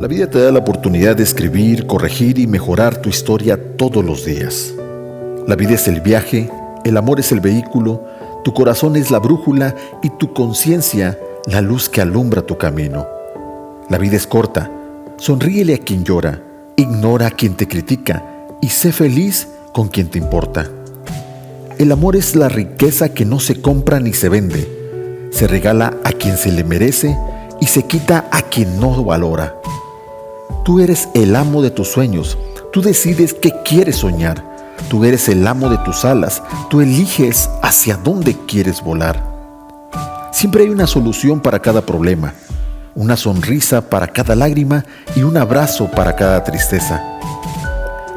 La vida te da la oportunidad de escribir, corregir y mejorar tu historia todos los días. La vida es el viaje, el amor es el vehículo, tu corazón es la brújula y tu conciencia la luz que alumbra tu camino. La vida es corta, sonríele a quien llora, ignora a quien te critica y sé feliz con quien te importa. El amor es la riqueza que no se compra ni se vende, se regala a quien se le merece y se quita a quien no valora. Tú eres el amo de tus sueños. Tú decides qué quieres soñar. Tú eres el amo de tus alas. Tú eliges hacia dónde quieres volar. Siempre hay una solución para cada problema, una sonrisa para cada lágrima y un abrazo para cada tristeza.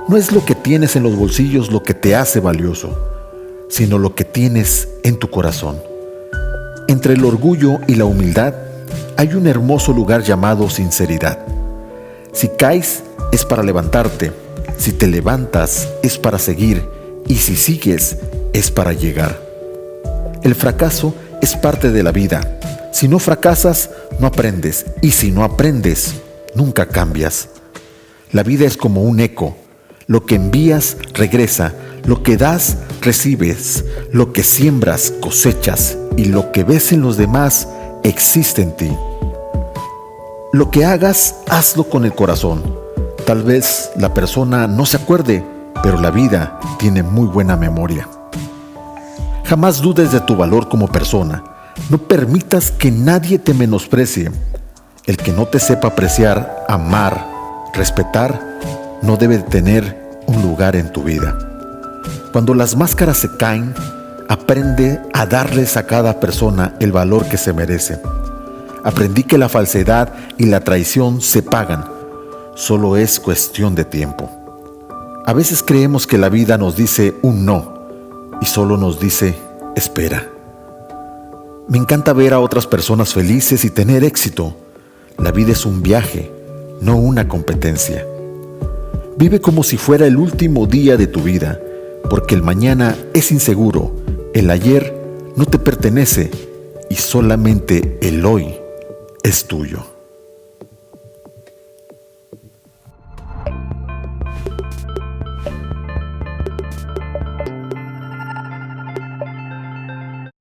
No es lo que tienes en los bolsillos lo que te hace valioso, sino lo que tienes en tu corazón. Entre el orgullo y la humildad hay un hermoso lugar llamado sinceridad. Si caes es para levantarte, si te levantas es para seguir y si sigues es para llegar. El fracaso es parte de la vida. Si no fracasas, no aprendes y si no aprendes, nunca cambias. La vida es como un eco. Lo que envías regresa, lo que das recibes, lo que siembras cosechas y lo que ves en los demás existe en ti. Lo que hagas, hazlo con el corazón. Tal vez la persona no se acuerde, pero la vida tiene muy buena memoria. Jamás dudes de tu valor como persona. No permitas que nadie te menosprecie. El que no te sepa apreciar, amar, respetar, no debe tener un lugar en tu vida. Cuando las máscaras se caen, aprende a darles a cada persona el valor que se merece. Aprendí que la falsedad y la traición se pagan. Solo es cuestión de tiempo. A veces creemos que la vida nos dice un no y solo nos dice espera. Me encanta ver a otras personas felices y tener éxito. La vida es un viaje, no una competencia. Vive como si fuera el último día de tu vida, porque el mañana es inseguro, el ayer no te pertenece y solamente el hoy es tuyo.